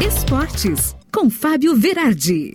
Esportes, com Fábio Verardi.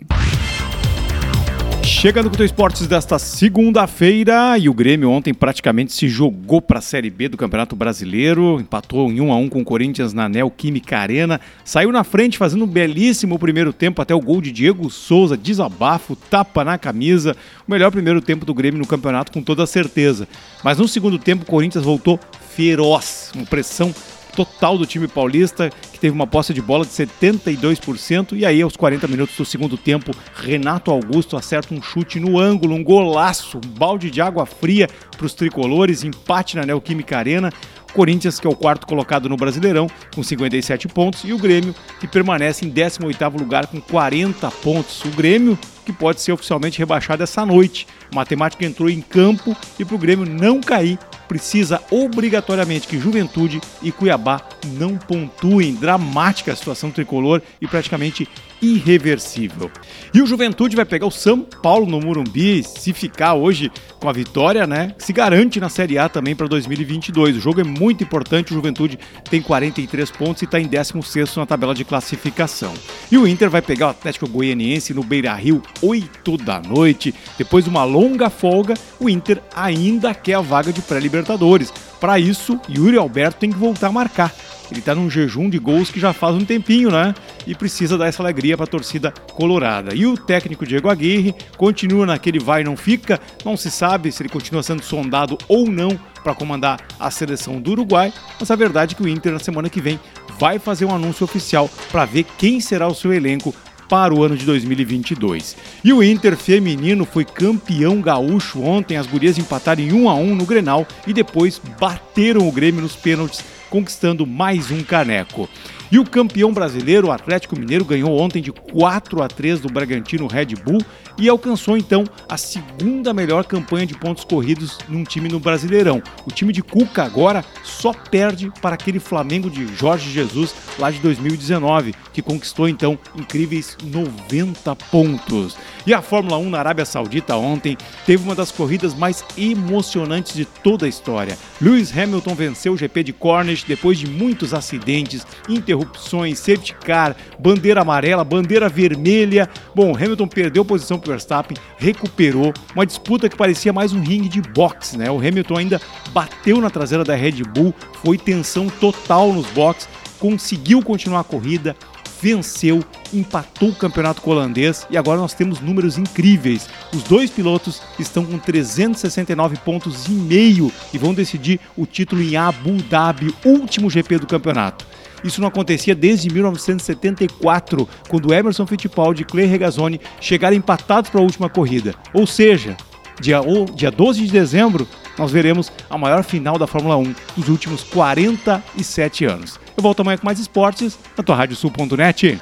Chegando com o Esportes desta segunda-feira e o Grêmio ontem praticamente se jogou para a Série B do Campeonato Brasileiro, empatou em 1 a 1 com o Corinthians na Neoquímica Arena, saiu na frente fazendo um belíssimo primeiro tempo até o gol de Diego Souza, desabafo, tapa na camisa, o melhor primeiro tempo do Grêmio no campeonato com toda certeza. Mas no segundo tempo o Corinthians voltou feroz, com pressão total do time paulista, que teve uma posse de bola de 72%. E aí, aos 40 minutos do segundo tempo, Renato Augusto acerta um chute no ângulo, um golaço, um balde de água fria para os tricolores, empate na Neoquímica Arena. Corinthians, que é o quarto colocado no Brasileirão, com 57 pontos, e o Grêmio, que permanece em 18º lugar com 40 pontos. O Grêmio, que pode ser oficialmente rebaixado essa noite. A matemática entrou em campo e para o Grêmio não cair, precisa obrigatoriamente que Juventude e Cuiabá não pontuem. Dramática a situação tricolor e praticamente irreversível. E o Juventude vai pegar o São Paulo no Murumbi, se ficar hoje com a vitória, né? Se garante na Série A também para 2022. O jogo é muito importante, o Juventude tem 43 pontos e está em 16 na tabela de classificação. E o Inter vai pegar o Atlético Goianiense no Beira-Rio, 8 da noite. Depois de uma longa folga, o Inter ainda quer a vaga de pré-libertadores. Para isso, Yuri Alberto tem que voltar a marcar. Ele está num jejum de gols que já faz um tempinho, né? E precisa dar essa alegria para a torcida colorada. E o técnico Diego Aguirre continua naquele vai não fica. Não se sabe se ele continua sendo sondado ou não para comandar a seleção do Uruguai. Mas a verdade é que o Inter, na semana que vem, vai fazer um anúncio oficial para ver quem será o seu elenco para o ano de 2022. E o Inter feminino foi campeão gaúcho ontem. As gurias empataram em 1 a 1 no Grenal e depois bateram o Grêmio nos pênaltis, conquistando mais um caneco. E o campeão brasileiro, o Atlético Mineiro, ganhou ontem de 4 a 3 do Bragantino Red Bull e alcançou então a segunda melhor campanha de pontos corridos num time no Brasileirão. O time de Cuca agora só perde para aquele Flamengo de Jorge Jesus lá de 2019, que conquistou então incríveis 90 pontos. E a Fórmula 1 na Arábia Saudita ontem teve uma das corridas mais emocionantes de toda a história. Lewis Hamilton venceu o GP de Cornish depois de muitos acidentes, interrupções, safety car, bandeira amarela, bandeira vermelha. Bom, Hamilton perdeu posição para Verstappen, recuperou uma disputa que parecia mais um ringue de boxe, né? O Hamilton ainda bateu na traseira da Red Bull, foi tensão total nos boxes, conseguiu continuar a corrida, venceu, empatou o campeonato holandês e agora nós temos números incríveis. Os dois pilotos estão com 369 pontos e meio e vão decidir o título em Abu Dhabi, último GP do campeonato. Isso não acontecia desde 1974, quando Emerson Fittipaldi e Clay Regazzoni chegaram empatados para a última corrida. Ou seja, dia, dia 12 de dezembro, nós veremos a maior final da Fórmula 1 dos últimos 47 anos. Eu volto amanhã com mais esportes na tua Radiosul.net.